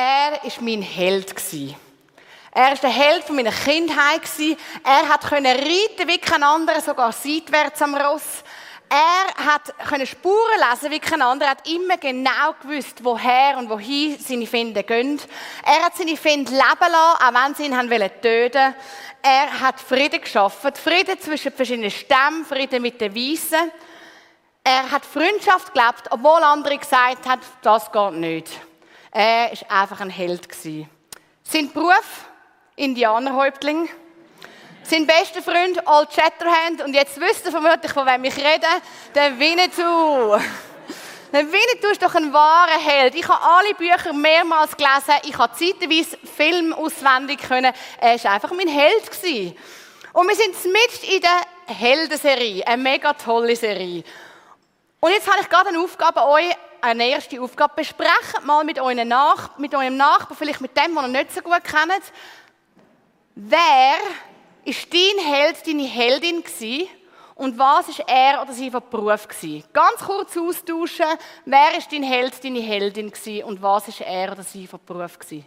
Er war mein Held. Er war der Held meiner Kindheit. Er hat reiten wie kein anderer, sogar seitwärts am Ross. Er hat Spuren lesen wie kein anderer. Er hat immer genau gewusst, woher und wohin seine Finde gehen. Er hat seine Finde leben lassen, auch wenn sie ihn haben töten Er hat Frieden geschaffen. Frieden zwischen verschiedenen Stämmen, Frieden mit den Weißen. Er hat Freundschaft gelebt, obwohl andere gesagt haben, das geht nicht. Er war einfach ein Held. Sein Beruf? Indianerhäuptling. Sein bester Freund Old Shatterhand. Und jetzt wisst ihr vermutlich, von wem ich rede. Der Winnetou. Der Winnetou ist doch ein wahrer Held. Ich habe alle Bücher mehrmals gelesen. Ich habe zeitweise Film auswendig können. Er war einfach mein Held. Und wir sind mit in der Heldenserie. Eine mega tolle Serie. Und jetzt habe ich gerade eine Aufgabe, euch eine erste Aufgabe. Besprecht mal mit, euren Nach mit eurem Nachbarn, vielleicht mit dem, den ihr nicht so gut kennt. Wer ist dein Held, deine Heldin gewesen? Und was ist er oder sie von Beruf gewesen? Ganz kurz austauschen. Wer ist dein Held, deine Heldin gewesen? Und was ist er oder sie von Beruf gewesen?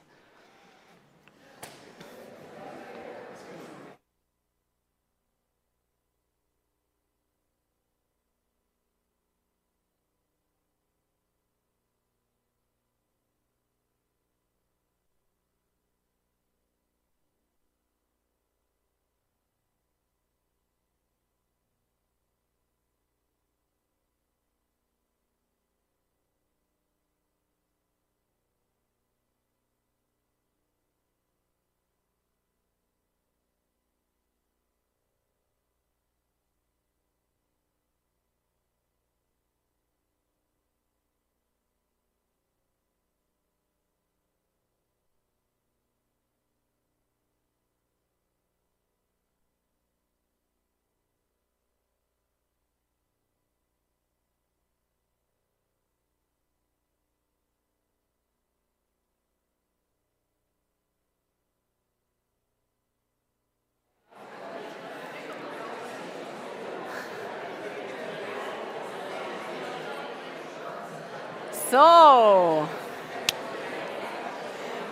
So.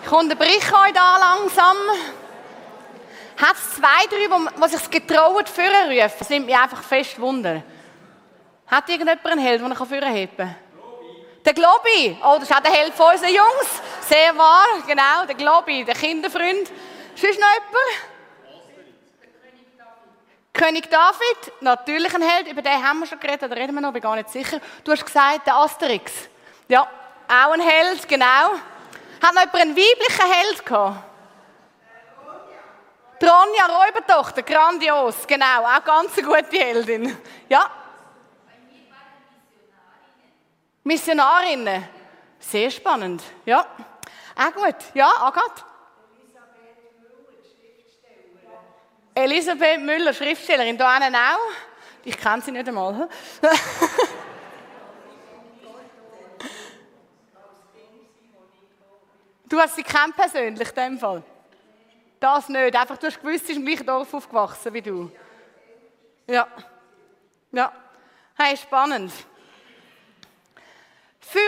Ich unterbreche euch da langsam. Hat es zwei, drei, die sich getraut, führen rufen? Das nimmt mich einfach fest Wunder. Hat irgendjemand einen Held, den er führen kann? Der Globi. Oh, das ist auch der Held von unseren Jungs. Sehr wahr, genau. Der Globi, der Kinderfreund. Sonst noch jemand? König David, natürlich ein Held, über den haben wir schon geredet, da reden wir noch, bin gar nicht sicher. Du hast gesagt, der Asterix. Ja, auch ein Held, genau. Hat noch jemand einen weiblichen Held gehabt? Tronja Räubertochter, grandios, genau, auch ganz eine gute Heldin. Ja? Missionarinnen. Sehr spannend, ja. Auch gut, ja, Agathe. Elisabeth Müller, Schriftstellerin, da auch. Ich kenne sie nicht einmal. Du hast sie kennt persönlich, in dem Fall? Das nicht. Einfach, du hast gewusst, sie ist im gleichen Dorf aufgewachsen wie du. Ja. Ja. Hey, spannend. Für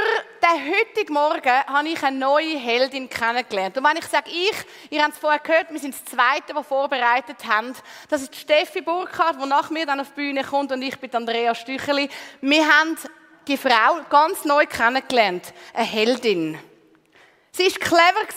den heutigen Morgen habe ich eine neue Heldin kennengelernt. Und wenn ich sage ich, ihr habt es vorher gehört, wir sind das Zweite, das vorbereitet haben. Das ist Steffi Burkhardt, die nach mir dann auf die Bühne kommt und ich bin Andrea Stücheli. Wir haben die Frau ganz neu kennengelernt. Eine Heldin. Sie war clever,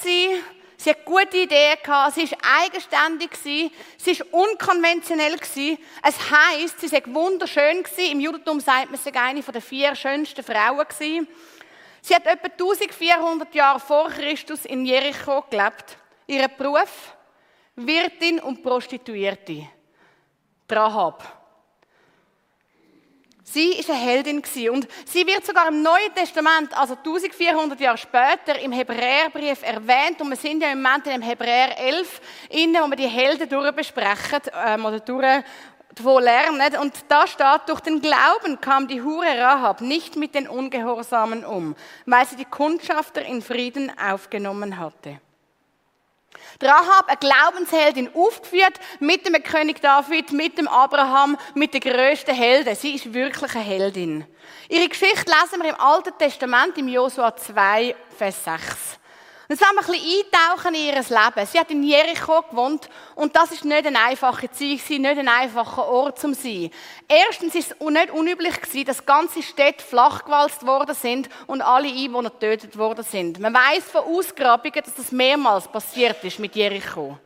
sie hat gute Ideen sie war eigenständig, sie war unkonventionell. Es heisst, sie war wunderschön. Im Judentum sagt man, sie sei eine der vier schönsten Frauen. Sie hat etwa 1400 Jahre vor Christus in Jericho gelebt. Ihr Beruf? Wirtin und Prostituierte. Rahab. Sie ist eine Heldin und sie wird sogar im Neuen Testament, also 1400 Jahre später, im Hebräerbrief erwähnt und wir sind ja im Moment in dem Hebräer 11, innen, wo wir die Helden durchbesprechen ähm, oder durch davon lernen. Und da steht, durch den Glauben kam die Hure Rahab nicht mit den Ungehorsamen um, weil sie die Kundschafter in Frieden aufgenommen hatte. Rahab, eine Glaubensheldin, aufgeführt mit dem König David, mit dem Abraham, mit den grössten Helden. Sie ist wirklich eine Heldin. Ihre Geschichte lesen wir im Alten Testament, im Josua 2, Vers 6. Jetzt wollen wir ein bisschen eintauchen in ihr Leben. Sie hat in Jericho gewohnt und das ist nicht eine einfache Zeit, nicht ein einfacher Ort zum sein. Erstens ist es nicht unüblich gewesen, dass ganze Städte flachgewalzt worden sind und alle Einwohner getötet worden sind. Man weiß von Ausgrabungen, dass das mehrmals passiert ist mit Jericho.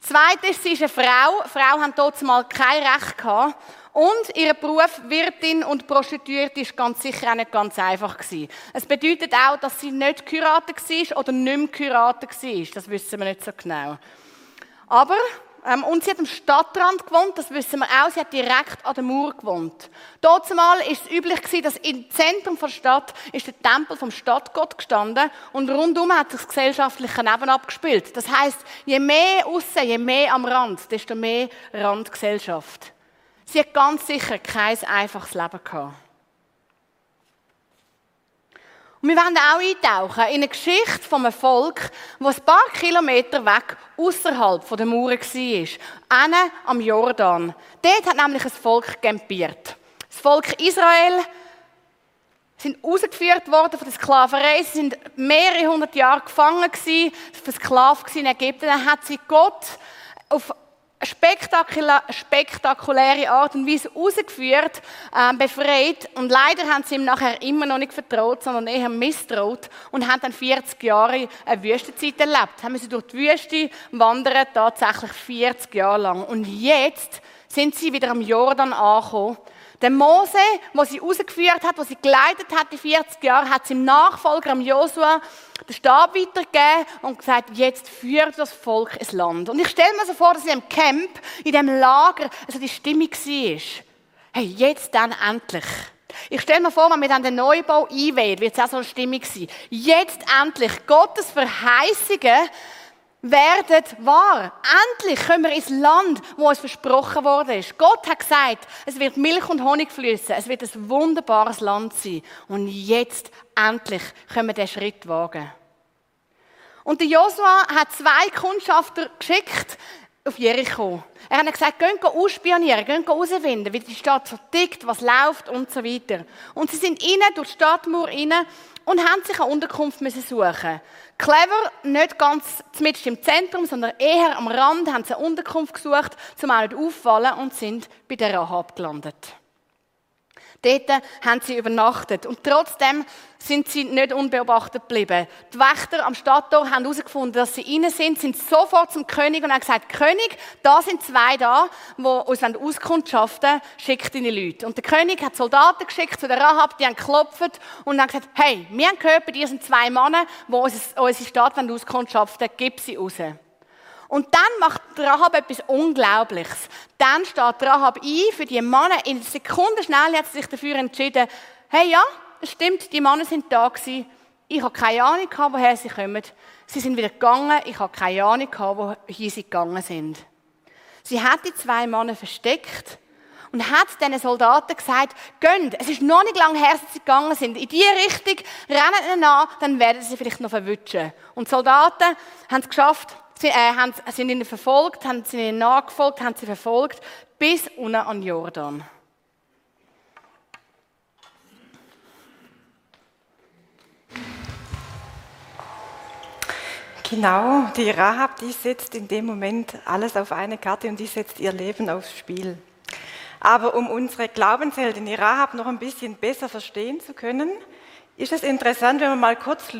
Zweitens, sie ist eine Frau. Frauen haben dort mal kein Recht gehabt. Und ihr Beruf Wirtin und Prostituierte ist ganz sicher auch nicht ganz einfach gewesen. Es bedeutet auch, dass sie nicht geheiratet war oder nicht mehr geheiratet war. Das wissen wir nicht so genau. Aber, ähm, und sie hat am Stadtrand gewohnt, das wissen wir auch, sie hat direkt an der Mauer gewohnt. Dort mal ist es üblich gewesen, dass im Zentrum der Stadt ist der Tempel vom Stadtgott gestanden und rundum hat sich das gesellschaftliche Leben abgespielt. Das heißt, je mehr außen, je mehr am Rand, desto mehr Randgesellschaft. Sie hat ganz sicher kein einfaches Leben gehabt. Und wir wollen auch eintauchen in eine Geschichte von einem Volk, das ein paar Kilometer weg außerhalb der Mauer war. Eine am Jordan. Dort hat nämlich ein Volk campiert. Das Volk Israel sind ausgeführt worden von der Sklaverei. Sie sind mehrere hundert Jahre gefangen versklavt in Ägypten. Dann hat sie Gott auf spektakuläre Art und Weise rausgeführt, äh, befreit. Und leider haben sie ihm nachher immer noch nicht vertraut, sondern eher misstraut und haben dann 40 Jahre eine Wüstenzeit erlebt. Haben sie durch die Wüste wandern, tatsächlich 40 Jahre lang. Und jetzt sind sie wieder am Jordan angekommen der Mose, wo sie rausgeführt hat, wo sie geleitet hat, die 40 Jahre, hat seinem Nachfolger, am Josua, den Stab weitergegeben und gesagt, jetzt führt das Volk ins Land. Und ich stelle mir so vor, dass in dem Camp, in dem Lager, also die Stimmung war. Hey, jetzt dann endlich. Ich stelle mir vor, wenn wir dann den Neubau einwählen, wird es auch so eine Stimmung sein. Jetzt endlich Gottes Verheißungen werden wahr. Endlich kommen wir ins Land, wo es versprochen worden ist. Gott hat gesagt, es wird Milch und Honig fließen. Es wird ein wunderbares Land sein. Und jetzt endlich können wir diesen Schritt wagen. Und der Josua hat zwei Kundschafter geschickt auf Jericho. Er hat gesagt, geht ausspionieren, geht herausfinden, wie die Stadt so tickt, was läuft und so weiter. Und sie sind innen durch die Stadtmauer rein und haben sich eine Unterkunft müssen suchen. Clever, nicht ganz zumindest im Zentrum, sondern eher am Rand haben sie eine Unterkunft gesucht, zum auch nicht auffallen und sind bei der Rahab gelandet. Dort haben sie übernachtet. Und trotzdem sind sie nicht unbeobachtet geblieben. Die Wächter am Stadttor haben herausgefunden, dass sie innen sind, sind sofort zum König und haben gesagt, König, da sind zwei da, die uns Auskunft schaffen schickt deine Leute. Und der König hat Soldaten geschickt zu der Rahab, die haben geklopft und haben gesagt, hey, wir haben gehört, bei dir sind zwei Männer, die unsere Stadt Auskunft schaffen, gib sie raus. Und dann macht Rahab etwas Unglaubliches. Dann steht Rahab ein für die Männer. In Sekunden schnell hat sie sich dafür entschieden, hey ja, stimmt, die Männer sind da gewesen. Ich habe keine Ahnung, woher sie kommen. Sie sind wieder gegangen. Ich habe keine Ahnung, woher sie gegangen sind. Sie hat die zwei Männer versteckt und hat diesen Soldaten gesagt, gönnt, es ist noch nicht lange her, dass sie gegangen sind. In diese Richtung, rennen ihnen an, dann werden sie vielleicht noch verwutschen. Und die Soldaten haben es geschafft, Sie äh, haben, sind ihnen verfolgt, haben sie ihnen nachgefolgt, haben sie verfolgt, bis unten an Jordan. Genau, die Rahab, die setzt in dem Moment alles auf eine Karte und die setzt ihr Leben aufs Spiel. Aber um unsere Glaubensheldin, die Rahab, noch ein bisschen besser verstehen zu können, ist es interessant, wenn wir mal kurz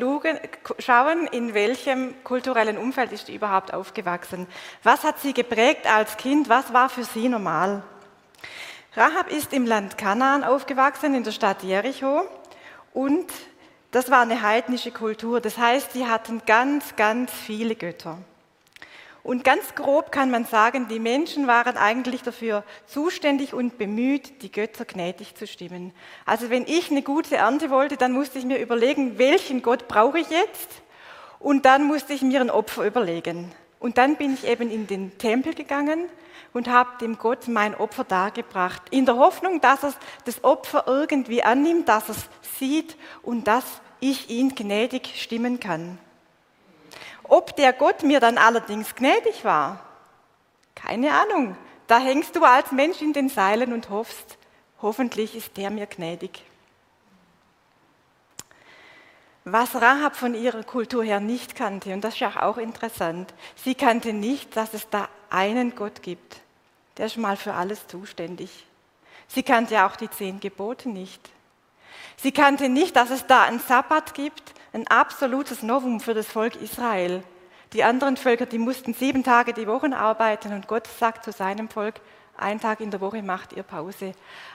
schauen, in welchem kulturellen Umfeld ist sie überhaupt aufgewachsen? Was hat sie geprägt als Kind? Was war für sie normal? Rahab ist im Land Kanaan aufgewachsen, in der Stadt Jericho. Und das war eine heidnische Kultur. Das heißt, sie hatten ganz, ganz viele Götter. Und ganz grob kann man sagen, die Menschen waren eigentlich dafür zuständig und bemüht, die Götter gnädig zu stimmen. Also wenn ich eine gute Ernte wollte, dann musste ich mir überlegen, welchen Gott brauche ich jetzt? Und dann musste ich mir ein Opfer überlegen. Und dann bin ich eben in den Tempel gegangen und habe dem Gott mein Opfer dargebracht, in der Hoffnung, dass er das Opfer irgendwie annimmt, dass er es sieht und dass ich ihn gnädig stimmen kann. Ob der Gott mir dann allerdings gnädig war, keine Ahnung. Da hängst du als Mensch in den Seilen und hoffst, hoffentlich ist der mir gnädig. Was Rahab von ihrer Kultur her nicht kannte, und das ist ja auch interessant, sie kannte nicht, dass es da einen Gott gibt, der ist mal für alles zuständig. Sie kannte auch die zehn Gebote nicht. Sie kannte nicht, dass es da einen Sabbat gibt, ein absolutes Novum für das Volk Israel. Die anderen Völker, die mussten sieben Tage die Woche arbeiten und Gott sagt zu seinem Volk, einen Tag in der Woche macht ihr Pause.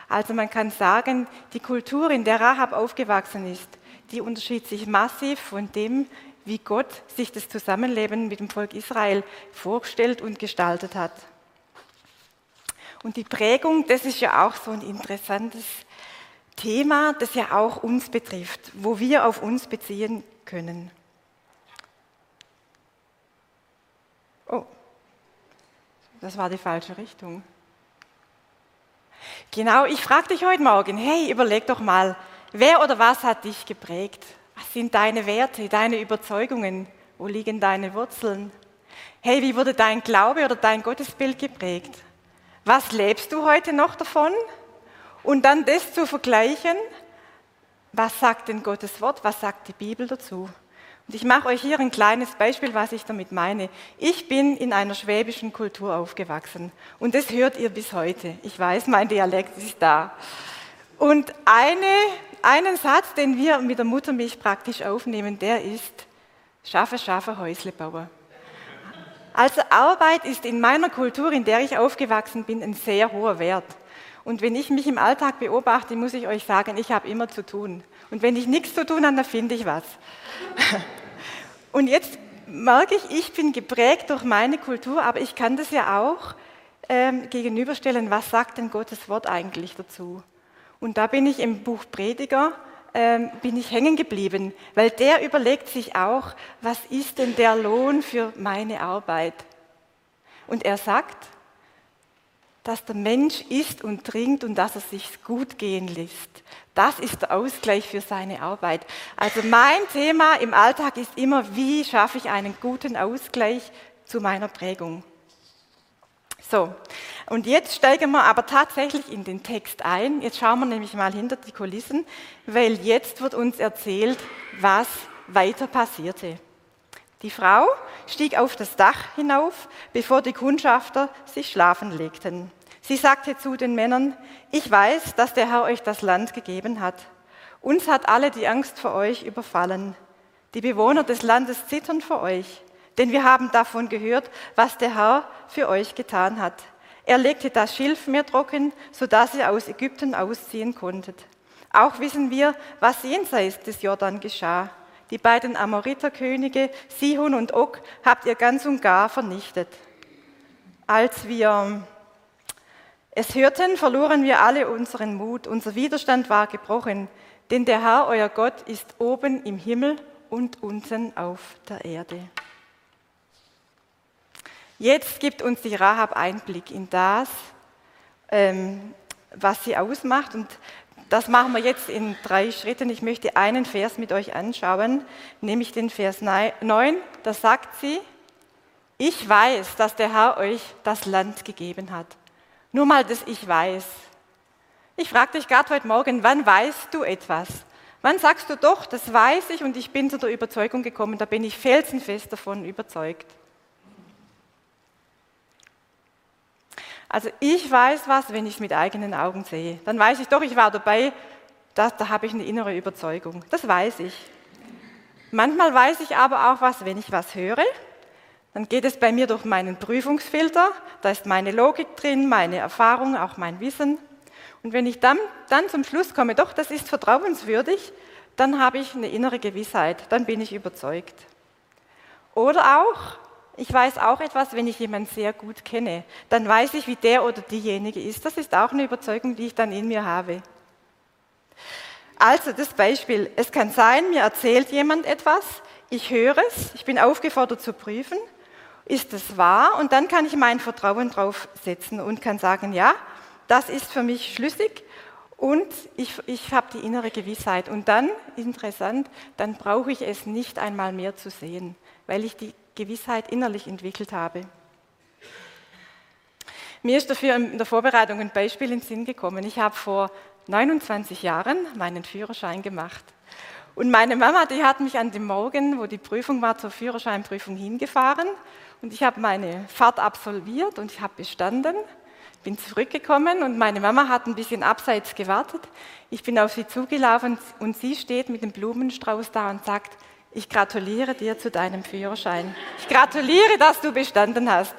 Also man kann sagen, die Kultur, in der Rahab aufgewachsen ist, die unterschied sich massiv von dem, wie Gott sich das Zusammenleben mit dem Volk Israel vorgestellt und gestaltet hat. Und die Prägung, das ist ja auch so ein interessantes Thema, das ja auch uns betrifft, wo wir auf uns beziehen können. Oh, das war die falsche Richtung. Genau, ich frage dich heute Morgen, hey, überleg doch mal, wer oder was hat dich geprägt? Was sind deine Werte, deine Überzeugungen? Wo liegen deine Wurzeln? Hey, wie wurde dein Glaube oder dein Gottesbild geprägt? Was lebst du heute noch davon? Und dann das zu vergleichen, was sagt denn Gottes Wort, was sagt die Bibel dazu? Und ich mache euch hier ein kleines Beispiel, was ich damit meine. Ich bin in einer schwäbischen Kultur aufgewachsen und das hört ihr bis heute. Ich weiß, mein Dialekt ist da. Und eine, einen Satz, den wir mit der Muttermilch praktisch aufnehmen, der ist, schaffe, schaffe, Häusle bauen. Also Arbeit ist in meiner Kultur, in der ich aufgewachsen bin, ein sehr hoher Wert. Und wenn ich mich im Alltag beobachte, muss ich euch sagen, ich habe immer zu tun. Und wenn ich nichts zu tun habe, dann finde ich was. Und jetzt merke ich, ich bin geprägt durch meine Kultur, aber ich kann das ja auch ähm, gegenüberstellen, was sagt denn Gottes Wort eigentlich dazu? Und da bin ich im Buch Prediger, ähm, bin ich hängen geblieben, weil der überlegt sich auch, was ist denn der Lohn für meine Arbeit? Und er sagt, dass der Mensch isst und trinkt und dass er sich gut gehen lässt. Das ist der Ausgleich für seine Arbeit. Also mein Thema im Alltag ist immer, wie schaffe ich einen guten Ausgleich zu meiner Prägung. So, und jetzt steigen wir aber tatsächlich in den Text ein. Jetzt schauen wir nämlich mal hinter die Kulissen, weil jetzt wird uns erzählt, was weiter passierte. Die Frau stieg auf das Dach hinauf, bevor die Kundschafter sich schlafen legten. Sie sagte zu den Männern, ich weiß, dass der Herr euch das Land gegeben hat. Uns hat alle die Angst vor euch überfallen. Die Bewohner des Landes zittern vor euch, denn wir haben davon gehört, was der Herr für euch getan hat. Er legte das Schilfmeer trocken, sodass ihr aus Ägypten ausziehen konntet. Auch wissen wir, was jenseits des Jordan geschah. Die beiden Amoriterkönige, Sihon und Og, habt ihr ganz und gar vernichtet. Als wir es hörten, verloren wir alle unseren Mut. Unser Widerstand war gebrochen, denn der Herr, euer Gott, ist oben im Himmel und unten auf der Erde. Jetzt gibt uns die Rahab Einblick in das, ähm, was sie ausmacht. Und das machen wir jetzt in drei Schritten. Ich möchte einen Vers mit euch anschauen, nämlich den Vers 9. Da sagt sie, ich weiß, dass der Herr euch das Land gegeben hat. Nur mal, dass ich weiß. Ich frage dich gerade heute Morgen, wann weißt du etwas? Wann sagst du doch, das weiß ich und ich bin zu der Überzeugung gekommen, da bin ich felsenfest davon überzeugt. Also ich weiß was, wenn ich es mit eigenen Augen sehe. Dann weiß ich doch, ich war dabei, da, da habe ich eine innere Überzeugung. Das weiß ich. Manchmal weiß ich aber auch was, wenn ich was höre. Dann geht es bei mir durch meinen Prüfungsfilter. Da ist meine Logik drin, meine Erfahrung, auch mein Wissen. Und wenn ich dann, dann zum Schluss komme, doch, das ist vertrauenswürdig, dann habe ich eine innere Gewissheit, dann bin ich überzeugt. Oder auch, ich weiß auch etwas, wenn ich jemanden sehr gut kenne. Dann weiß ich, wie der oder diejenige ist. Das ist auch eine Überzeugung, die ich dann in mir habe. Also das Beispiel. Es kann sein, mir erzählt jemand etwas, ich höre es, ich bin aufgefordert zu prüfen, ist es wahr? Und dann kann ich mein Vertrauen drauf setzen und kann sagen, ja, das ist für mich schlüssig und ich, ich habe die innere Gewissheit. Und dann, interessant, dann brauche ich es nicht einmal mehr zu sehen, weil ich die Gewissheit innerlich entwickelt habe. Mir ist dafür in der Vorbereitung ein Beispiel in den Sinn gekommen. Ich habe vor 29 Jahren meinen Führerschein gemacht. Und meine Mama, die hat mich an dem Morgen, wo die Prüfung war, zur Führerscheinprüfung hingefahren. Und ich habe meine Fahrt absolviert und ich habe bestanden. Bin zurückgekommen und meine Mama hat ein bisschen abseits gewartet. Ich bin auf sie zugelaufen und sie steht mit dem Blumenstrauß da und sagt, ich gratuliere dir zu deinem Führerschein. Ich gratuliere, dass du bestanden hast.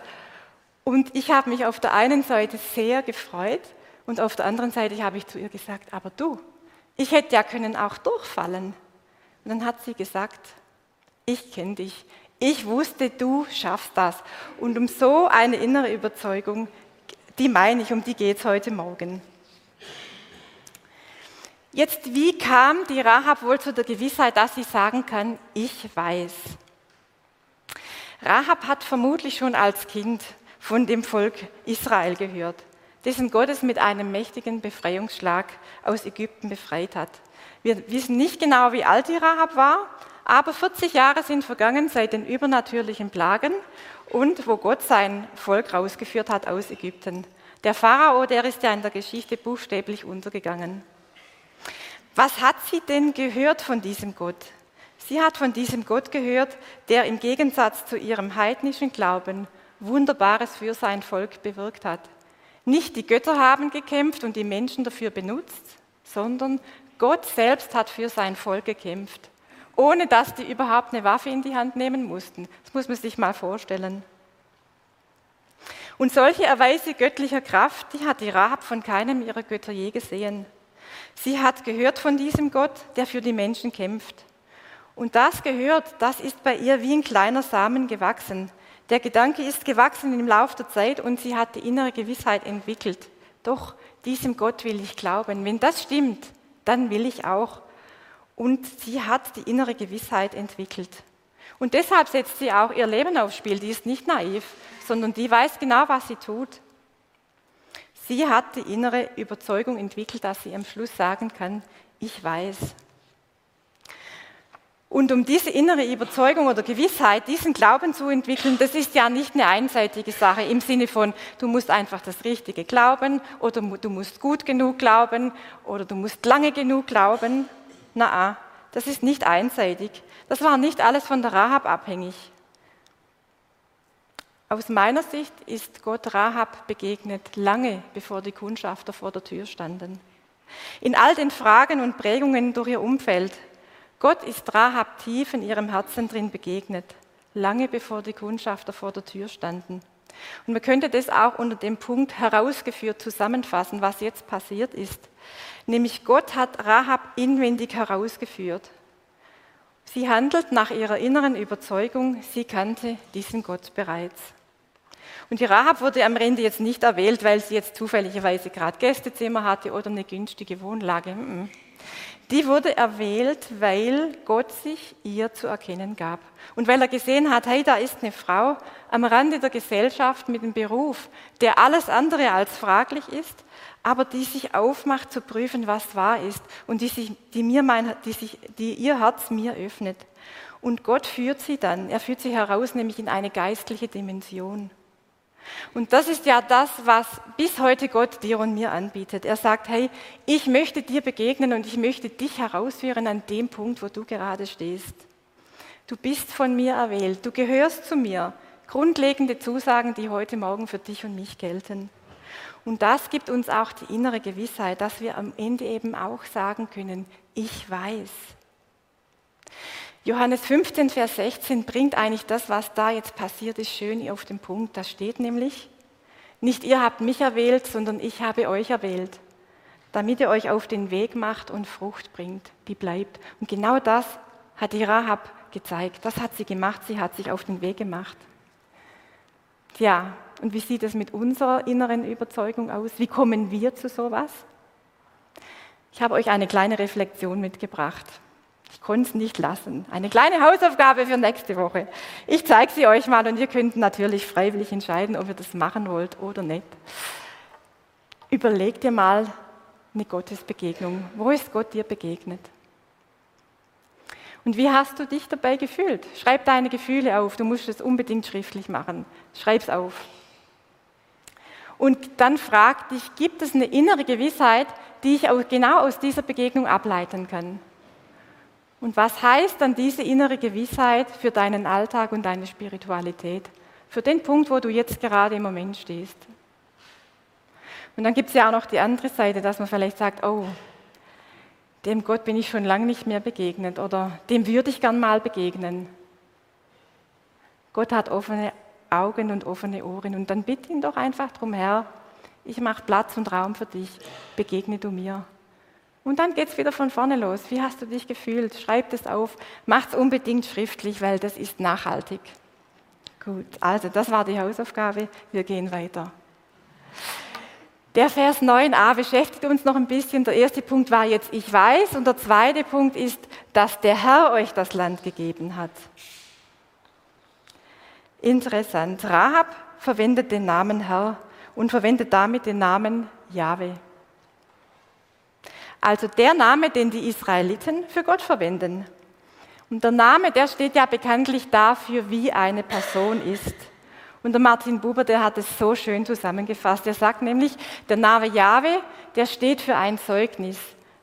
Und ich habe mich auf der einen Seite sehr gefreut und auf der anderen Seite habe ich zu ihr gesagt, aber du, ich hätte ja können auch durchfallen. Und dann hat sie gesagt, ich kenne dich. Ich wusste, du schaffst das. Und um so eine innere Überzeugung, die meine ich, um die geht es heute Morgen. Jetzt, wie kam die Rahab wohl zu der Gewissheit, dass sie sagen kann, ich weiß? Rahab hat vermutlich schon als Kind von dem Volk Israel gehört, dessen Gott es mit einem mächtigen Befreiungsschlag aus Ägypten befreit hat. Wir wissen nicht genau, wie alt die Rahab war, aber 40 Jahre sind vergangen seit den übernatürlichen Plagen und wo Gott sein Volk rausgeführt hat aus Ägypten. Der Pharao, der ist ja in der Geschichte buchstäblich untergegangen. Was hat sie denn gehört von diesem Gott? Sie hat von diesem Gott gehört, der im Gegensatz zu ihrem heidnischen Glauben Wunderbares für sein Volk bewirkt hat. Nicht die Götter haben gekämpft und die Menschen dafür benutzt, sondern Gott selbst hat für sein Volk gekämpft, ohne dass die überhaupt eine Waffe in die Hand nehmen mussten. Das muss man sich mal vorstellen. Und solche Erweise göttlicher Kraft, die hat die Rahab von keinem ihrer Götter je gesehen. Sie hat gehört von diesem Gott, der für die Menschen kämpft. Und das gehört, das ist bei ihr wie ein kleiner Samen gewachsen. Der Gedanke ist gewachsen im Laufe der Zeit und sie hat die innere Gewissheit entwickelt. Doch diesem Gott will ich glauben. Wenn das stimmt, dann will ich auch. Und sie hat die innere Gewissheit entwickelt. Und deshalb setzt sie auch ihr Leben aufs Spiel. Die ist nicht naiv, sondern die weiß genau, was sie tut. Sie hat die innere Überzeugung entwickelt, dass sie am Schluss sagen kann, ich weiß. Und um diese innere Überzeugung oder Gewissheit, diesen Glauben zu entwickeln, das ist ja nicht eine einseitige Sache im Sinne von, du musst einfach das Richtige glauben oder du musst gut genug glauben oder du musst lange genug glauben. Na, das ist nicht einseitig. Das war nicht alles von der Rahab abhängig. Aus meiner Sicht ist Gott Rahab begegnet, lange bevor die Kundschafter vor der Tür standen. In all den Fragen und Prägungen durch ihr Umfeld. Gott ist Rahab tief in ihrem Herzen drin begegnet, lange bevor die Kundschafter vor der Tür standen. Und man könnte das auch unter dem Punkt herausgeführt zusammenfassen, was jetzt passiert ist. Nämlich Gott hat Rahab inwendig herausgeführt. Sie handelt nach ihrer inneren Überzeugung, sie kannte diesen Gott bereits. Und die Rahab wurde am Ende jetzt nicht erwählt, weil sie jetzt zufälligerweise gerade Gästezimmer hatte oder eine günstige Wohnlage. Die wurde erwählt, weil Gott sich ihr zu erkennen gab. Und weil er gesehen hat, hey, da ist eine Frau am Rande der Gesellschaft mit einem Beruf, der alles andere als fraglich ist, aber die sich aufmacht zu prüfen, was wahr ist und die, sich, die, mir mein, die, sich, die ihr Herz mir öffnet. Und Gott führt sie dann, er führt sie heraus, nämlich in eine geistliche Dimension. Und das ist ja das, was bis heute Gott dir und mir anbietet. Er sagt, hey, ich möchte dir begegnen und ich möchte dich herausführen an dem Punkt, wo du gerade stehst. Du bist von mir erwählt, du gehörst zu mir. Grundlegende Zusagen, die heute Morgen für dich und mich gelten. Und das gibt uns auch die innere Gewissheit, dass wir am Ende eben auch sagen können, ich weiß. Johannes 15, Vers 16 bringt eigentlich das, was da jetzt passiert ist, schön auf den Punkt. Da steht nämlich, nicht ihr habt mich erwählt, sondern ich habe euch erwählt, damit ihr euch auf den Weg macht und Frucht bringt, die bleibt. Und genau das hat die Rahab gezeigt. Das hat sie gemacht. Sie hat sich auf den Weg gemacht. Tja, und wie sieht es mit unserer inneren Überzeugung aus? Wie kommen wir zu sowas? Ich habe euch eine kleine Reflexion mitgebracht. Ich konnte es nicht lassen. Eine kleine Hausaufgabe für nächste Woche. Ich zeige sie euch mal und ihr könnt natürlich freiwillig entscheiden, ob ihr das machen wollt oder nicht. Überleg dir mal eine Gottesbegegnung. Wo ist Gott dir begegnet? Und wie hast du dich dabei gefühlt? Schreib deine Gefühle auf. Du musst es unbedingt schriftlich machen. Schreib es auf. Und dann frag dich, gibt es eine innere Gewissheit, die ich genau aus dieser Begegnung ableiten kann? Und was heißt dann diese innere Gewissheit für deinen Alltag und deine Spiritualität? Für den Punkt, wo du jetzt gerade im Moment stehst. Und dann gibt es ja auch noch die andere Seite, dass man vielleicht sagt, oh, dem Gott bin ich schon lange nicht mehr begegnet oder dem würde ich gern mal begegnen. Gott hat offene Augen und offene Ohren und dann bitte ihn doch einfach drum, Herr, ich mache Platz und Raum für dich, begegne du mir. Und dann geht es wieder von vorne los. Wie hast du dich gefühlt? Schreib das auf, mach es unbedingt schriftlich, weil das ist nachhaltig. Gut, also das war die Hausaufgabe. Wir gehen weiter. Der Vers 9a beschäftigt uns noch ein bisschen. Der erste Punkt war jetzt, ich weiß. Und der zweite Punkt ist, dass der Herr euch das Land gegeben hat. Interessant. Rahab verwendet den Namen Herr und verwendet damit den Namen Jahwe. Also der Name, den die Israeliten für Gott verwenden. Und der Name, der steht ja bekanntlich dafür, wie eine Person ist. Und der Martin Buber, der hat es so schön zusammengefasst. Er sagt nämlich, der Name Jahwe, der steht für ein Zeugnis,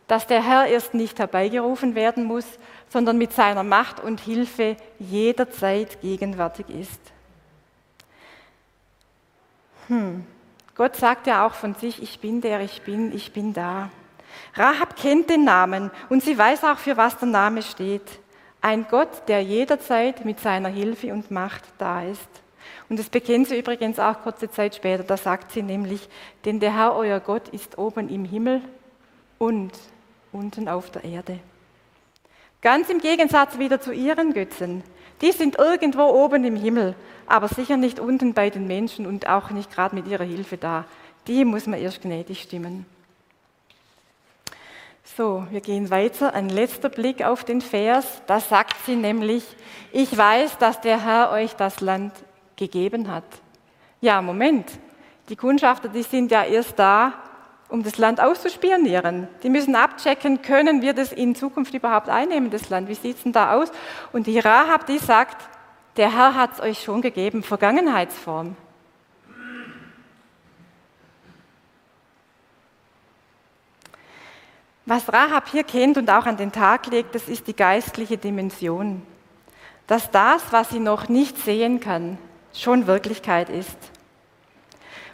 dass der Herr erst nicht herbeigerufen werden muss, sondern mit seiner Macht und Hilfe jederzeit gegenwärtig ist. Hm. Gott sagt ja auch von sich, ich bin der, ich bin, ich bin da. Rahab kennt den Namen und sie weiß auch, für was der Name steht. Ein Gott, der jederzeit mit seiner Hilfe und Macht da ist. Und das bekennt sie übrigens auch kurze Zeit später. Da sagt sie nämlich, denn der Herr, euer Gott, ist oben im Himmel und unten auf der Erde. Ganz im Gegensatz wieder zu ihren Götzen. Die sind irgendwo oben im Himmel, aber sicher nicht unten bei den Menschen und auch nicht gerade mit ihrer Hilfe da. Die muss man erst gnädig stimmen. So, wir gehen weiter. Ein letzter Blick auf den Vers. Da sagt sie nämlich, ich weiß, dass der Herr euch das Land gegeben hat. Ja, Moment. Die Kundschafter, die sind ja erst da, um das Land auszuspionieren. Die müssen abchecken, können wir das in Zukunft überhaupt einnehmen, das Land? Wie sieht es denn da aus? Und die Rahab, die sagt, der Herr hat es euch schon gegeben, Vergangenheitsform. Was Rahab hier kennt und auch an den Tag legt, das ist die geistliche Dimension. Dass das, was sie noch nicht sehen kann, schon Wirklichkeit ist.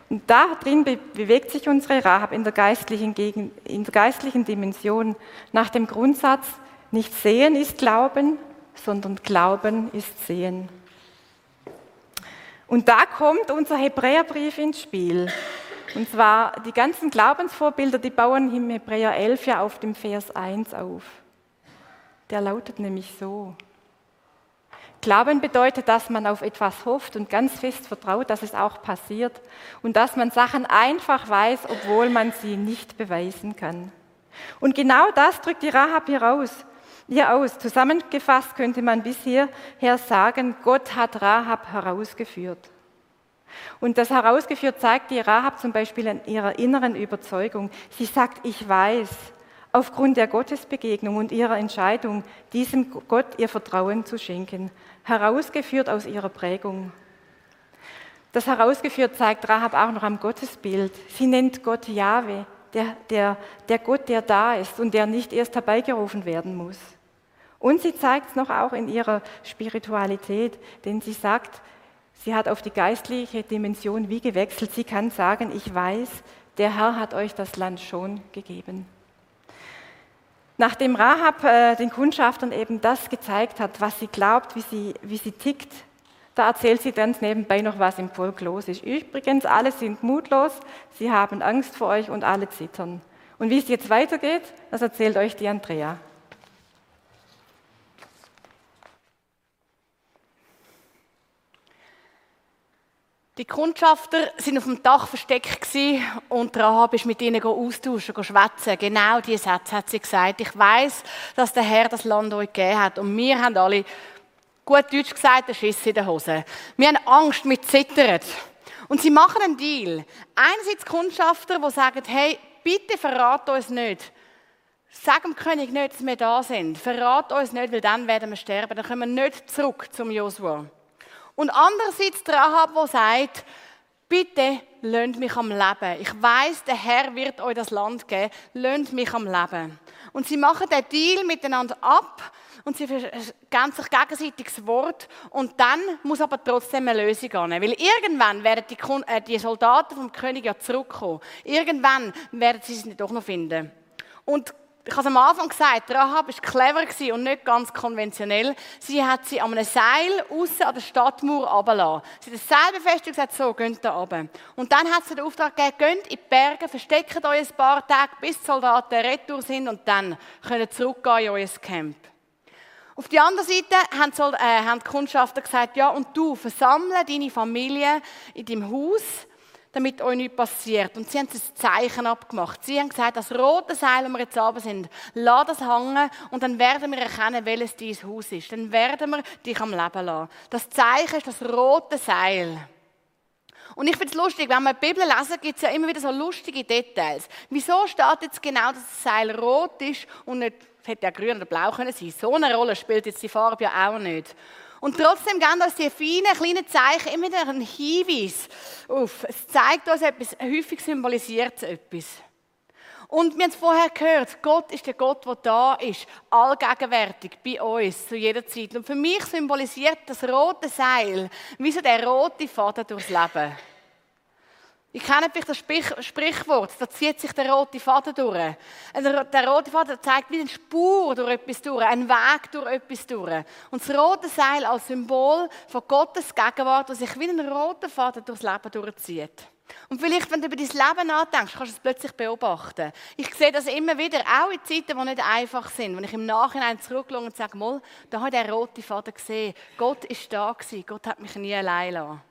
Und da drin bewegt sich unsere Rahab in der geistlichen, in der geistlichen Dimension nach dem Grundsatz, nicht sehen ist Glauben, sondern Glauben ist Sehen. Und da kommt unser Hebräerbrief ins Spiel. Und zwar die ganzen Glaubensvorbilder, die bauen im Hebräer 11 ja auf dem Vers 1 auf. Der lautet nämlich so. Glauben bedeutet, dass man auf etwas hofft und ganz fest vertraut, dass es auch passiert und dass man Sachen einfach weiß, obwohl man sie nicht beweisen kann. Und genau das drückt die Rahab hier aus. Hier aus. Zusammengefasst könnte man bisher sagen, Gott hat Rahab herausgeführt. Und das herausgeführt zeigt die Rahab zum Beispiel in ihrer inneren Überzeugung. Sie sagt, ich weiß, aufgrund der Gottesbegegnung und ihrer Entscheidung, diesem Gott ihr Vertrauen zu schenken herausgeführt aus ihrer Prägung. Das herausgeführt zeigt Rahab auch noch am Gottesbild. Sie nennt Gott Jahwe, der, der, der Gott, der da ist und der nicht erst herbeigerufen werden muss. Und sie zeigt es noch auch in ihrer Spiritualität, denn sie sagt, sie hat auf die geistliche Dimension wie gewechselt. Sie kann sagen, ich weiß, der Herr hat euch das Land schon gegeben. Nachdem Rahab äh, den Kundschaftern eben das gezeigt hat, was sie glaubt, wie sie, wie sie tickt, da erzählt sie dann nebenbei noch, was im Volk los ist. Übrigens, alle sind mutlos, sie haben Angst vor euch und alle zittern. Und wie es jetzt weitergeht, das erzählt euch die Andrea. Die Kundschafter sind auf dem Dach versteckt und Rahab ist mit ihnen austauschen, schwätzen. Genau diese Sätze hat sie gesagt. Ich weiß, dass der Herr das Land euch gegeben hat und wir haben alle, gut Deutsch gesagt, den Schiss in der Hose. Wir haben Angst, wir zittern. Und sie machen einen Deal. Einerseits Kundschafter, die sagen, hey, bitte verrat uns nicht. Sag dem König nicht, dass wir da sind. Verrat uns nicht, weil dann werden wir sterben. Dann kommen wir nicht zurück zum Josua. Und andererseits der Rahab, der sagt, bitte lönt mich am Leben. Ich weiß, der Herr wird euch das Land geben. Lönt mich am Leben. Und sie machen den Deal miteinander ab, und sie geben sich gegenseitig das Wort und dann muss aber trotzdem eine Lösung annehmen. Weil irgendwann werden die, äh, die Soldaten vom König ja zurückkommen. Irgendwann werden sie es doch noch finden. Und ich habe es am Anfang gesagt, Rahab war clever und nicht ganz konventionell. Sie hat sie an einem Seil außen an der Stadtmauer runtergelassen. Sie hat das Seil befestigt und gesagt, so, geht da runter. Und dann hat sie den Auftrag gegeben, geht in die Berge, versteckt euch ein paar Tage, bis die Soldaten retour sind und dann können zurückgehen in euer Camp. Auf der anderen Seite äh, haben die Kundschafter gesagt, ja, und du, versammle deine Familie in deinem Haus, damit euch nichts passiert. Und sie haben ein Zeichen abgemacht. Sie haben gesagt, das rote Seil, wo wir jetzt oben sind, lass das hängen und dann werden wir erkennen, welches dein Haus ist. Dann werden wir dich am Leben lassen. Das Zeichen ist das rote Seil. Und ich finde es lustig, wenn wir die Bibel lesen, gibt es ja immer wieder so lustige Details. Wieso steht jetzt genau, dass das Seil rot ist und nicht, hätte ja grün oder blau können sein. So eine Rolle spielt jetzt die Farbe ja auch nicht. Und trotzdem geben uns die feinen, kleinen Zeichen immer wieder einen Hinweis auf. Es zeigt uns etwas, häufig symbolisiert es etwas. Und wir haben es vorher gehört, Gott ist der Gott, der da ist, allgegenwärtig bei uns zu jeder Zeit. Und für mich symbolisiert das rote Seil wie so der rote Faden durchs Leben. Ich kenne vielleicht das Sprichwort, da zieht sich der rote Faden durch. Der rote Faden zeigt wie eine Spur durch etwas durch, einen Weg durch etwas durch. Und das rote Seil als Symbol von Gottes Gegenwart, das sich wie ein roter Faden durchs Leben durchzieht. Und vielleicht, wenn du über dein Leben nachdenkst, kannst du es plötzlich beobachten. Ich sehe das immer wieder, auch in Zeiten, die nicht einfach sind. Wenn ich im Nachhinein zurückschaue und sage, mal, da habe ich den roten Faden gesehen. Gott ist da gewesen. Gott hat mich nie allein lassen.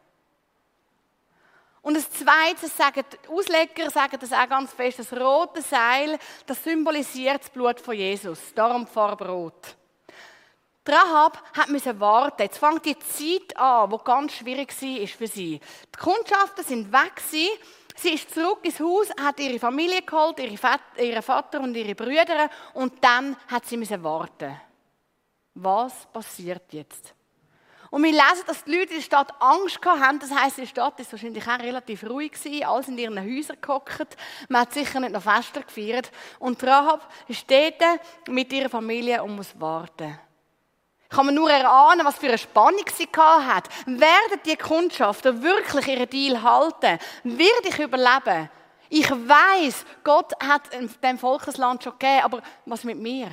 Und das Zweite, sagen, die Ausleger sagen das auch ganz fest, das rote Seil, das symbolisiert das Blut von Jesus. Darum die Farbe rot. Rahab musste warten. Jetzt fängt die Zeit an, die ganz schwierig war für sie. Die Kundschaften sind weg. Sie ist zurück ins Haus, hat ihre Familie geholt, ihren Vater und ihre Brüder und dann hat sie warten. Was passiert jetzt? Und wir lesen, dass die Leute in der Stadt Angst hatten. Das heisst, die Stadt ist wahrscheinlich auch relativ ruhig gewesen. Alles in ihren Häusern gehockt. Man hat sicher nicht noch Fester gefeiert. Und Rahab steht mit ihrer Familie und muss warten. Kann mir nur erahnen, was für eine Spannung sie hat. Werden die Kundschafter wirklich ihren Deal halten? Werde ich überleben? Ich weiß, Gott hat dem Volk das Land schon gegeben, aber was mit mir?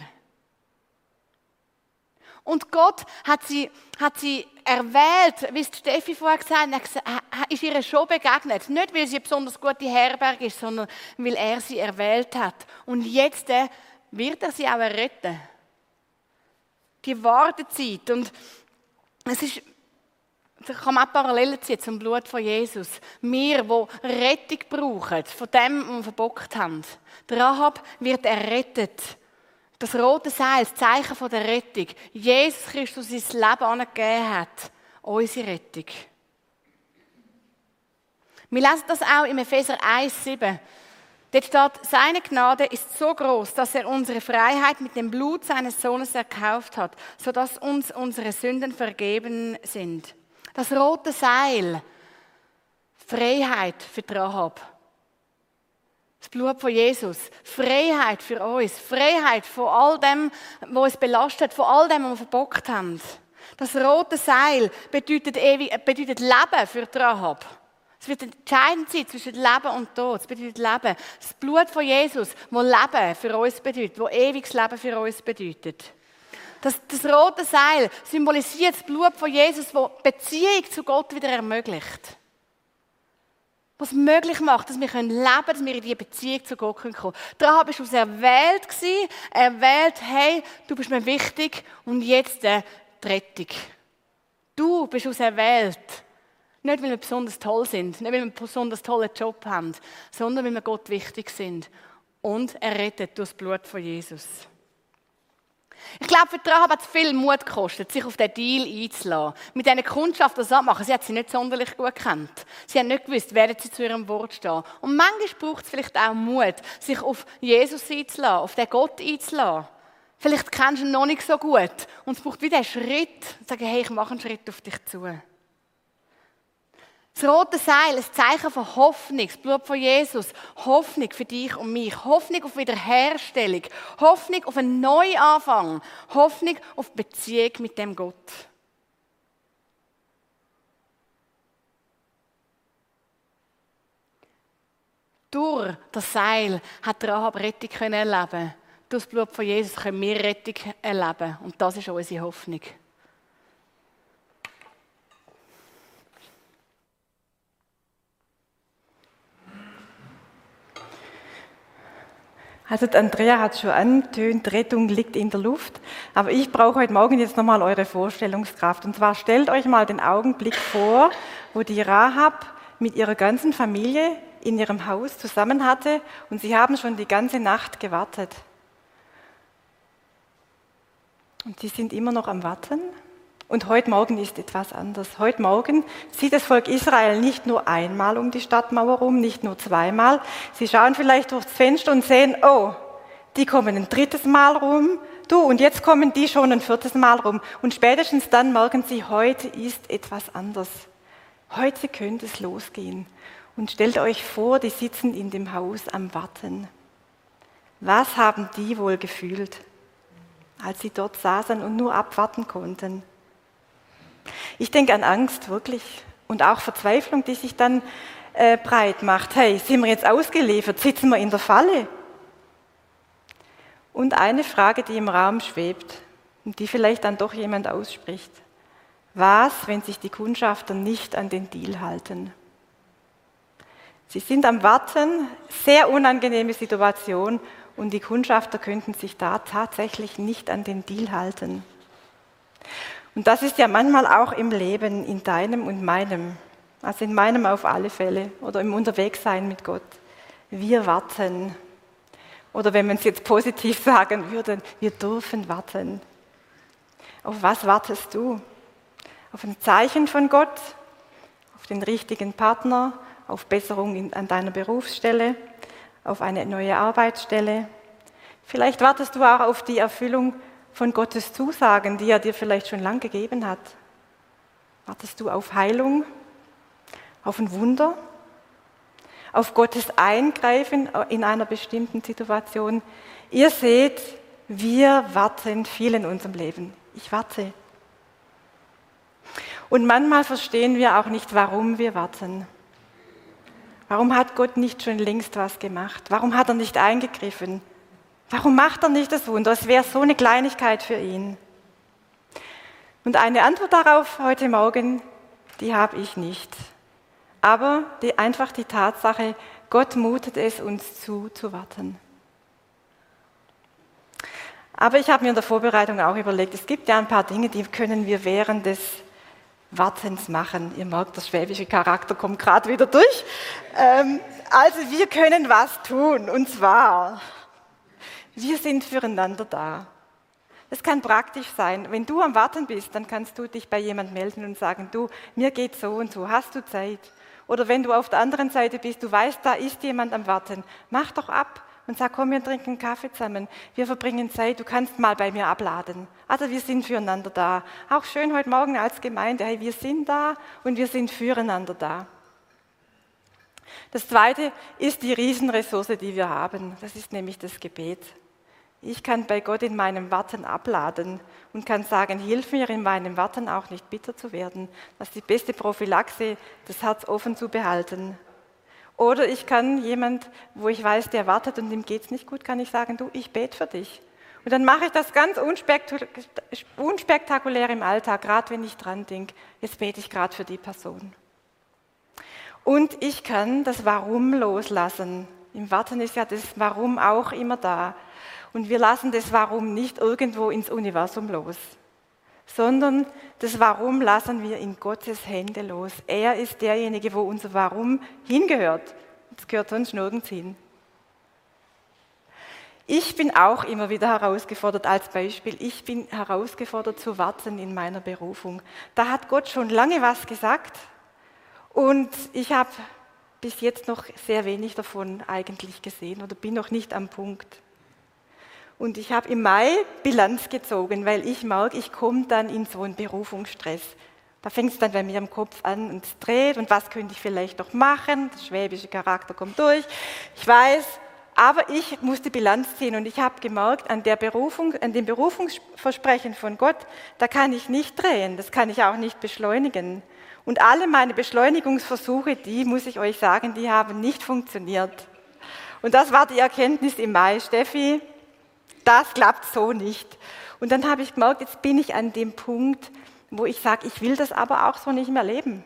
Und Gott hat sie, hat sie erwählt, wie es Steffi vorher gesagt hat, ist ihr schon begegnet. Nicht, weil sie eine besonders gute Herberge ist, sondern weil er sie erwählt hat. Und jetzt äh, wird er sie auch retten. Die Wartezeit. Und es ist, da kann man auch Parallelen ziehen zum Blut von Jesus. Wir, die Rettung brauchen, von dem, was wir verbockt haben. Der Rahab wird errettet. Das rote Seil, das Zeichen der Rettung. Jesus Christus sein Leben angegeben hat. Unsere Rettung. Wir lesen das auch im Epheser 1,7. Dort steht, seine Gnade ist so groß, dass er unsere Freiheit mit dem Blut seines Sohnes erkauft hat, sodass uns unsere Sünden vergeben sind. Das rote Seil, Freiheit für Rahab. Das Blut von Jesus. Freiheit für uns. Freiheit von all dem, was uns belastet, von all dem, was wir verbockt haben. Das rote Seil bedeutet, ewig, bedeutet Leben für Rahab. Es wird entscheidend sein zwischen Leben und Tod. Es bedeutet Leben. Das Blut von Jesus, das Leben für uns bedeutet, das ewiges Leben für uns bedeutet. Das, das rote Seil symbolisiert das Blut von Jesus, das Beziehung zu Gott wieder ermöglicht was möglich macht, dass wir leben können, dass wir in diese Beziehung zu Gott kommen können. Daran bist du erwählt gewesen, erwählt, hey, du bist mir wichtig und jetzt äh, die Rettung. Du bist uns erwählt. Nicht, weil wir besonders toll sind, nicht, weil wir einen besonders tollen Job haben, sondern weil wir Gott wichtig sind. Und er rettet durch das Blut von Jesus. Ich glaube, für Rahab hat es viel Mut gekostet, sich auf den Deal einzulassen. Mit diesen Kundschaft das abmachen. Sie hat sie nicht sonderlich gut gekannt. Sie hat nicht gewusst, werden sie zu ihrem Wort stehen. Und manchmal braucht es vielleicht auch Mut, sich auf Jesus einzulassen, auf den Gott einzulassen. Vielleicht kennst du ihn noch nicht so gut. Und es braucht wieder einen Schritt, sagen, hey, ich mache einen Schritt auf dich zu. Das rote Seil, ein Zeichen von Hoffnung, das Blut von Jesus. Hoffnung für dich und mich. Hoffnung auf Wiederherstellung. Hoffnung auf einen Neuanfang. Hoffnung auf Beziehung mit dem Gott. Durch das Seil hat Rahab Rettung erleben Durch das Blut von Jesus können wir Rettung erleben. Und das ist unsere Hoffnung. Also Andrea hat schon angetönt, Rettung liegt in der Luft. Aber ich brauche heute Morgen jetzt nochmal eure Vorstellungskraft. Und zwar stellt euch mal den Augenblick vor, wo die Rahab mit ihrer ganzen Familie in ihrem Haus zusammen hatte und sie haben schon die ganze Nacht gewartet. Und sie sind immer noch am Warten. Und heute Morgen ist etwas anders. Heute Morgen zieht das Volk Israel nicht nur einmal um die Stadtmauer rum, nicht nur zweimal. Sie schauen vielleicht durchs Fenster und sehen, oh, die kommen ein drittes Mal rum, du, und jetzt kommen die schon ein viertes Mal rum. Und spätestens dann merken sie, heute ist etwas anders. Heute könnte es losgehen. Und stellt euch vor, die sitzen in dem Haus am Warten. Was haben die wohl gefühlt, als sie dort saßen und nur abwarten konnten? Ich denke an Angst wirklich und auch Verzweiflung, die sich dann äh, breit macht. Hey, sind wir jetzt ausgeliefert? Sitzen wir in der Falle? Und eine Frage, die im Raum schwebt und die vielleicht dann doch jemand ausspricht. Was, wenn sich die Kundschafter nicht an den Deal halten? Sie sind am Warten, sehr unangenehme Situation und die Kundschafter könnten sich da tatsächlich nicht an den Deal halten. Und das ist ja manchmal auch im Leben, in deinem und meinem, also in meinem auf alle Fälle oder im Unterwegssein mit Gott. Wir warten. Oder wenn man es jetzt positiv sagen würde, wir dürfen warten. Auf was wartest du? Auf ein Zeichen von Gott, auf den richtigen Partner, auf Besserung an deiner Berufsstelle, auf eine neue Arbeitsstelle. Vielleicht wartest du auch auf die Erfüllung von Gottes Zusagen, die er dir vielleicht schon lang gegeben hat? Wartest du auf Heilung, auf ein Wunder, auf Gottes Eingreifen in einer bestimmten Situation? Ihr seht, wir warten viel in unserem Leben. Ich warte. Und manchmal verstehen wir auch nicht, warum wir warten. Warum hat Gott nicht schon längst was gemacht? Warum hat er nicht eingegriffen? Warum macht er nicht das Wunder? Es wäre so eine Kleinigkeit für ihn. Und eine Antwort darauf heute Morgen, die habe ich nicht. Aber die, einfach die Tatsache, Gott mutet es uns zu, zu warten. Aber ich habe mir in der Vorbereitung auch überlegt, es gibt ja ein paar Dinge, die können wir während des Wartens machen. Ihr merkt, der schwäbische Charakter kommt gerade wieder durch. Ähm, also wir können was tun, und zwar wir sind füreinander da. Es kann praktisch sein. Wenn du am Warten bist, dann kannst du dich bei jemand melden und sagen, du, mir geht so und so, hast du Zeit? Oder wenn du auf der anderen Seite bist, du weißt, da ist jemand am Warten, mach doch ab und sag, komm, wir trinken Kaffee zusammen. Wir verbringen Zeit, du kannst mal bei mir abladen. Also wir sind füreinander da. Auch schön heute Morgen als Gemeinde, hey, wir sind da und wir sind füreinander da. Das zweite ist die Riesenressource, die wir haben. Das ist nämlich das Gebet. Ich kann bei Gott in meinem Warten abladen und kann sagen, hilf mir in meinem Warten auch nicht bitter zu werden. Das ist die beste Prophylaxe, das Herz offen zu behalten. Oder ich kann jemand, wo ich weiß, der wartet und dem geht es nicht gut, kann ich sagen, du, ich bete für dich. Und dann mache ich das ganz unspektakulär im Alltag, gerade wenn ich dran denke, jetzt bete ich gerade für die Person. Und ich kann das Warum loslassen. Im Warten ist ja das Warum auch immer da. Und wir lassen das Warum nicht irgendwo ins Universum los, sondern das Warum lassen wir in Gottes Hände los. Er ist derjenige, wo unser Warum hingehört. Das gehört sonst nirgends hin. Ich bin auch immer wieder herausgefordert als Beispiel. Ich bin herausgefordert zu warten in meiner Berufung. Da hat Gott schon lange was gesagt und ich habe bis jetzt noch sehr wenig davon eigentlich gesehen oder bin noch nicht am Punkt. Und ich habe im Mai Bilanz gezogen, weil ich mag, ich komme dann in so einen Berufungsstress. Da fängt es dann bei mir im Kopf an und es dreht und was könnte ich vielleicht noch machen? Der schwäbische Charakter kommt durch. Ich weiß, aber ich musste Bilanz ziehen und ich habe gemerkt, an, der Berufung, an dem Berufungsversprechen von Gott, da kann ich nicht drehen, das kann ich auch nicht beschleunigen. Und alle meine Beschleunigungsversuche, die muss ich euch sagen, die haben nicht funktioniert. Und das war die Erkenntnis im Mai. Steffi, das klappt so nicht. Und dann habe ich gemerkt, jetzt bin ich an dem Punkt, wo ich sage, ich will das aber auch so nicht mehr leben.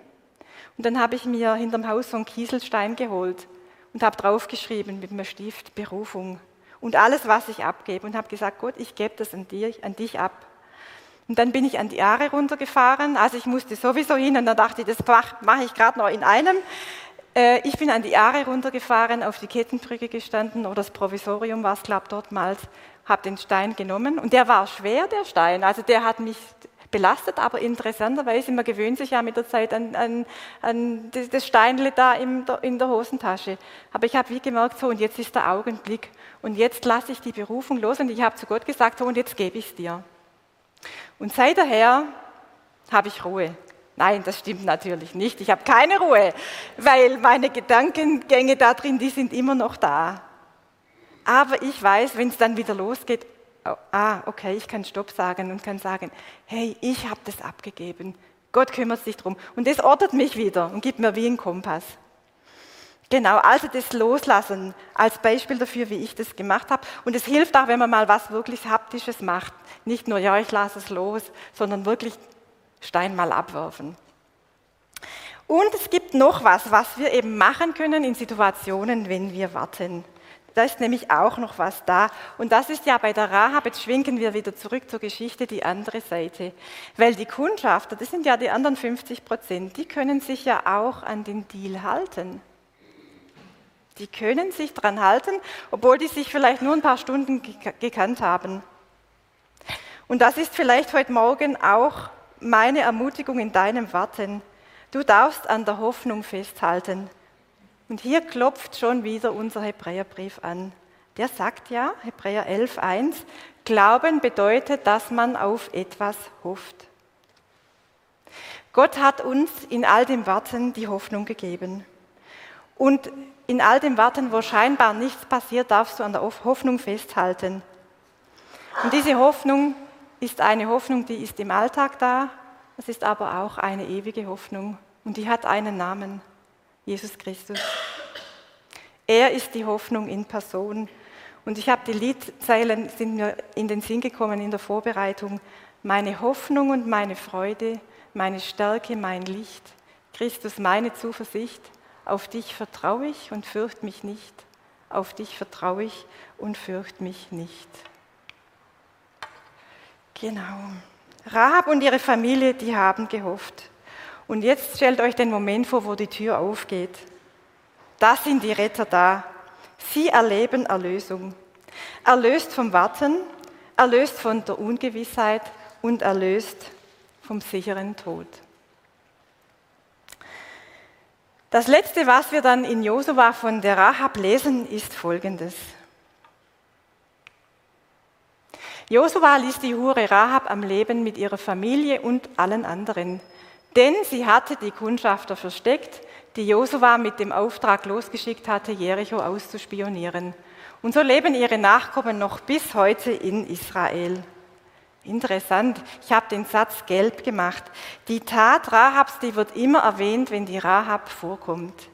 Und dann habe ich mir hinterm Haus so einen Kieselstein geholt und habe draufgeschrieben mit einem Stift Berufung und alles, was ich abgebe und habe gesagt, Gott, ich gebe das an, dir, an dich ab. Und dann bin ich an die Aare runtergefahren, also ich musste sowieso hin und dann dachte ich, das mache ich gerade noch in einem. Äh, ich bin an die Aare runtergefahren, auf die Kettenbrücke gestanden oder das Provisorium war es, glaube dort mal, habe den Stein genommen und der war schwer, der Stein, also der hat mich belastet, aber interessanterweise, man gewöhnt sich ja mit der Zeit an, an, an das Steinle da in der Hosentasche. Aber ich habe wie gemerkt, so und jetzt ist der Augenblick und jetzt lasse ich die Berufung los und ich habe zu Gott gesagt, so und jetzt gebe ich es dir. Und seither habe ich Ruhe. Nein, das stimmt natürlich nicht. Ich habe keine Ruhe, weil meine Gedankengänge da drin, die sind immer noch da. Aber ich weiß, wenn es dann wieder losgeht, oh, ah, okay, ich kann Stopp sagen und kann sagen, hey, ich habe das abgegeben. Gott kümmert sich drum. Und das ordnet mich wieder und gibt mir wie einen Kompass. Genau, also das Loslassen als Beispiel dafür, wie ich das gemacht habe. Und es hilft auch, wenn man mal was wirklich Haptisches macht. Nicht nur, ja, ich lasse es los, sondern wirklich Stein mal abwerfen. Und es gibt noch was, was wir eben machen können in Situationen, wenn wir warten. Da ist nämlich auch noch was da. Und das ist ja bei der Rahab, jetzt schwenken wir wieder zurück zur Geschichte, die andere Seite. Weil die Kundschafter, das sind ja die anderen 50 Prozent, die können sich ja auch an den Deal halten. Die können sich dran halten, obwohl die sich vielleicht nur ein paar Stunden gekannt haben. Und das ist vielleicht heute Morgen auch meine Ermutigung in deinem Warten. Du darfst an der Hoffnung festhalten. Und hier klopft schon wieder unser Hebräerbrief an. Der sagt ja, Hebräer 11.1, Glauben bedeutet, dass man auf etwas hofft. Gott hat uns in all dem Warten die Hoffnung gegeben. Und in all dem Warten, wo scheinbar nichts passiert, darfst du an der Hoffnung festhalten. Und diese Hoffnung ist eine Hoffnung, die ist im Alltag da, es ist aber auch eine ewige Hoffnung und die hat einen Namen. Jesus Christus. Er ist die Hoffnung in Person. Und ich habe die Liedzeilen, sind mir in den Sinn gekommen in der Vorbereitung. Meine Hoffnung und meine Freude, meine Stärke, mein Licht. Christus, meine Zuversicht. Auf dich vertraue ich und fürchte mich nicht. Auf dich vertraue ich und fürchte mich nicht. Genau. Rahab und ihre Familie, die haben gehofft. Und jetzt stellt euch den Moment vor, wo die Tür aufgeht. Da sind die Retter da. Sie erleben Erlösung. Erlöst vom Warten, erlöst von der Ungewissheit und erlöst vom sicheren Tod. Das letzte, was wir dann in Josua von der Rahab lesen, ist folgendes. Josua ließ die Hure Rahab am Leben mit ihrer Familie und allen anderen. Denn sie hatte die Kundschafter versteckt, die Josua mit dem Auftrag losgeschickt hatte, Jericho auszuspionieren. Und so leben ihre Nachkommen noch bis heute in Israel. Interessant, ich habe den Satz gelb gemacht. Die Tat Rahabs, die wird immer erwähnt, wenn die Rahab vorkommt.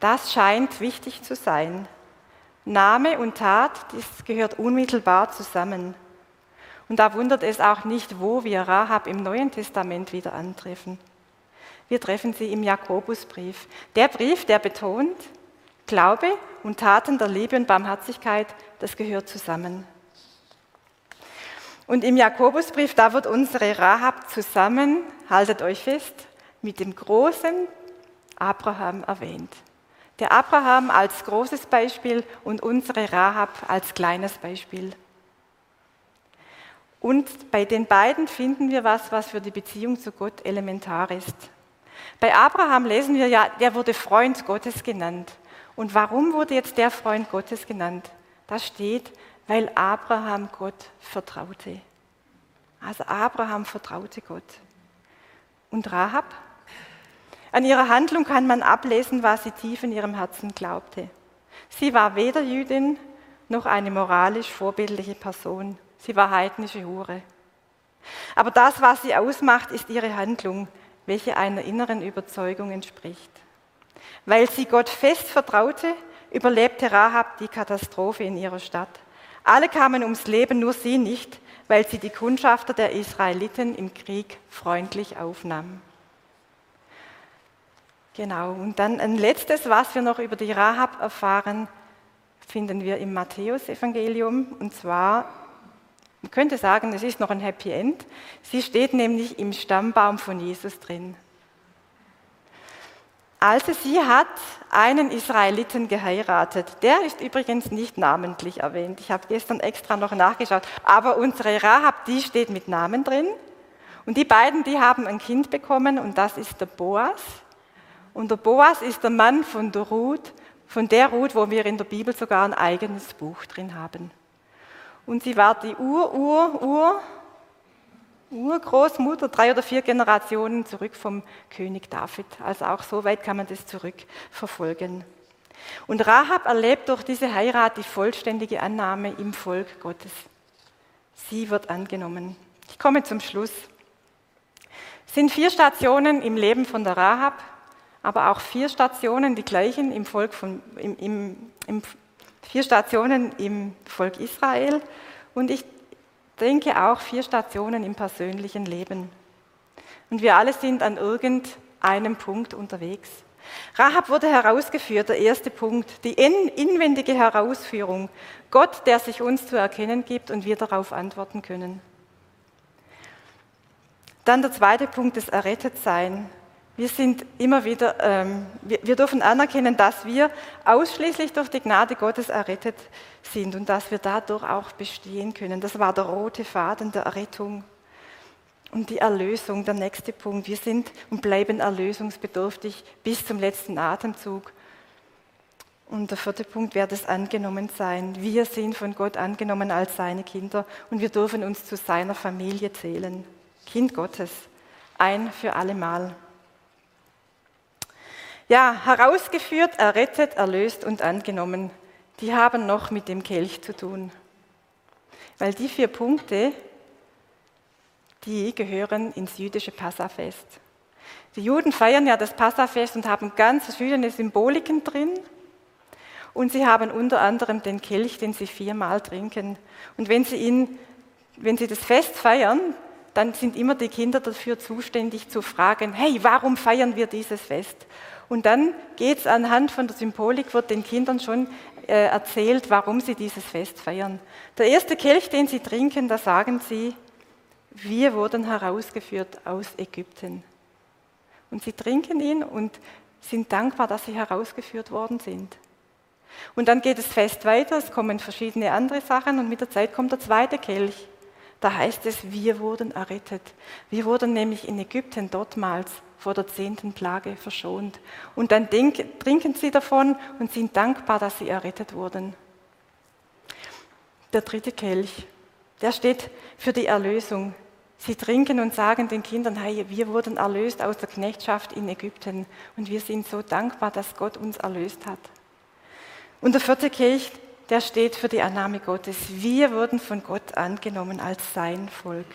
Das scheint wichtig zu sein. Name und Tat, das gehört unmittelbar zusammen. Und da wundert es auch nicht, wo wir Rahab im Neuen Testament wieder antreffen. Wir treffen sie im Jakobusbrief. Der Brief, der betont, Glaube und Taten der Liebe und Barmherzigkeit, das gehört zusammen. Und im Jakobusbrief, da wird unsere Rahab zusammen, haltet euch fest, mit dem großen Abraham erwähnt. Der Abraham als großes Beispiel und unsere Rahab als kleines Beispiel. Und bei den beiden finden wir was, was für die Beziehung zu Gott elementar ist. Bei Abraham lesen wir ja, der wurde Freund Gottes genannt. Und warum wurde jetzt der Freund Gottes genannt? Da steht, weil Abraham Gott vertraute. Also Abraham vertraute Gott. Und Rahab? An ihrer Handlung kann man ablesen, was sie tief in ihrem Herzen glaubte. Sie war weder Jüdin noch eine moralisch vorbildliche Person. Sie war heidnische Hure. Aber das, was sie ausmacht, ist ihre Handlung, welche einer inneren Überzeugung entspricht. Weil sie Gott fest vertraute, überlebte Rahab die Katastrophe in ihrer Stadt. Alle kamen ums Leben, nur sie nicht, weil sie die Kundschafter der Israeliten im Krieg freundlich aufnahm. Genau, und dann ein letztes, was wir noch über die Rahab erfahren, finden wir im Matthäusevangelium. Und zwar, man könnte sagen, es ist noch ein Happy End. Sie steht nämlich im Stammbaum von Jesus drin. Also sie hat einen Israeliten geheiratet. Der ist übrigens nicht namentlich erwähnt. Ich habe gestern extra noch nachgeschaut. Aber unsere Rahab, die steht mit Namen drin. Und die beiden, die haben ein Kind bekommen und das ist der Boas. Und der Boas ist der Mann von der Ruth, von der Ruth, wo wir in der Bibel sogar ein eigenes Buch drin haben. Und sie war die Ur, Ur, Ur, Urgroßmutter, drei oder vier Generationen zurück vom König David. Also auch so weit kann man das zurückverfolgen. Und Rahab erlebt durch diese Heirat die vollständige Annahme im Volk Gottes. Sie wird angenommen. Ich komme zum Schluss. Es sind vier Stationen im Leben von der Rahab aber auch vier Stationen, die gleichen im Volk von, im, im, im, vier Stationen im Volk Israel und ich denke auch vier Stationen im persönlichen Leben. Und wir alle sind an irgendeinem Punkt unterwegs. Rahab wurde herausgeführt, der erste Punkt, die inwendige Herausführung. Gott, der sich uns zu erkennen gibt und wir darauf antworten können. Dann der zweite Punkt, das Errettetsein. Wir sind immer wieder, ähm, wir, wir dürfen anerkennen, dass wir ausschließlich durch die Gnade Gottes errettet sind und dass wir dadurch auch bestehen können. Das war der rote Faden der Errettung. Und die Erlösung, der nächste Punkt. Wir sind und bleiben erlösungsbedürftig bis zum letzten Atemzug. Und der vierte Punkt wäre das Angenommensein. Wir sind von Gott angenommen als seine Kinder und wir dürfen uns zu seiner Familie zählen. Kind Gottes, ein für alle Mal. Ja, herausgeführt, errettet, erlöst und angenommen, die haben noch mit dem Kelch zu tun. Weil die vier Punkte, die gehören ins jüdische Passafest. Die Juden feiern ja das Passafest und haben ganz verschiedene Symboliken drin. Und sie haben unter anderem den Kelch, den sie viermal trinken. Und wenn sie, ihn, wenn sie das Fest feiern, dann sind immer die Kinder dafür zuständig zu fragen, hey, warum feiern wir dieses Fest? Und dann geht es anhand von der Symbolik, wird den Kindern schon äh, erzählt, warum sie dieses Fest feiern. Der erste Kelch, den sie trinken, da sagen sie, wir wurden herausgeführt aus Ägypten. Und sie trinken ihn und sind dankbar, dass sie herausgeführt worden sind. Und dann geht das Fest weiter, es kommen verschiedene andere Sachen und mit der Zeit kommt der zweite Kelch. Da heißt es, wir wurden errettet. Wir wurden nämlich in Ägypten dortmals vor der zehnten Plage verschont. Und dann trinken sie davon und sind dankbar, dass sie errettet wurden. Der dritte Kelch, der steht für die Erlösung. Sie trinken und sagen den Kindern, hey, wir wurden erlöst aus der Knechtschaft in Ägypten und wir sind so dankbar, dass Gott uns erlöst hat. Und der vierte Kelch, der steht für die Annahme Gottes. Wir wurden von Gott angenommen als sein Volk.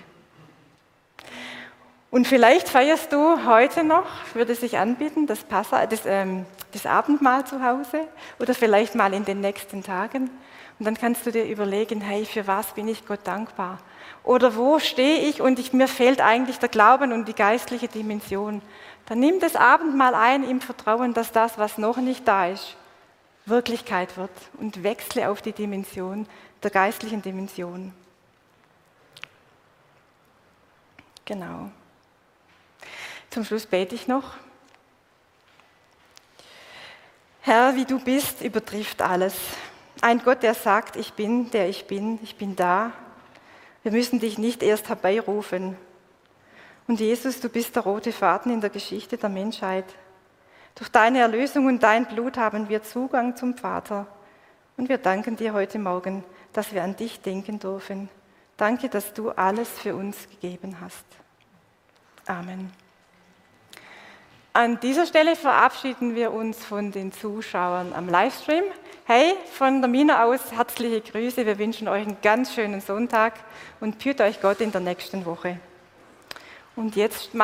Und vielleicht feierst du heute noch, würde sich anbieten, das, Passa, das, ähm, das Abendmahl zu Hause oder vielleicht mal in den nächsten Tagen. Und dann kannst du dir überlegen, hey, für was bin ich Gott dankbar? Oder wo stehe ich und ich, mir fehlt eigentlich der Glauben und die geistliche Dimension. Dann nimm das Abendmahl ein im Vertrauen, dass das, was noch nicht da ist, Wirklichkeit wird und wechsle auf die Dimension der geistlichen Dimension. Genau. Zum Schluss bete ich noch. Herr, wie du bist, übertrifft alles. Ein Gott, der sagt, ich bin, der ich bin, ich bin da. Wir müssen dich nicht erst herbeirufen. Und Jesus, du bist der rote Faden in der Geschichte der Menschheit. Durch deine Erlösung und dein Blut haben wir Zugang zum Vater. Und wir danken dir heute Morgen, dass wir an dich denken dürfen. Danke, dass du alles für uns gegeben hast. Amen. An dieser Stelle verabschieden wir uns von den Zuschauern am Livestream. Hey, von der Mina aus herzliche Grüße. Wir wünschen euch einen ganz schönen Sonntag und führt euch Gott in der nächsten Woche. Und jetzt macht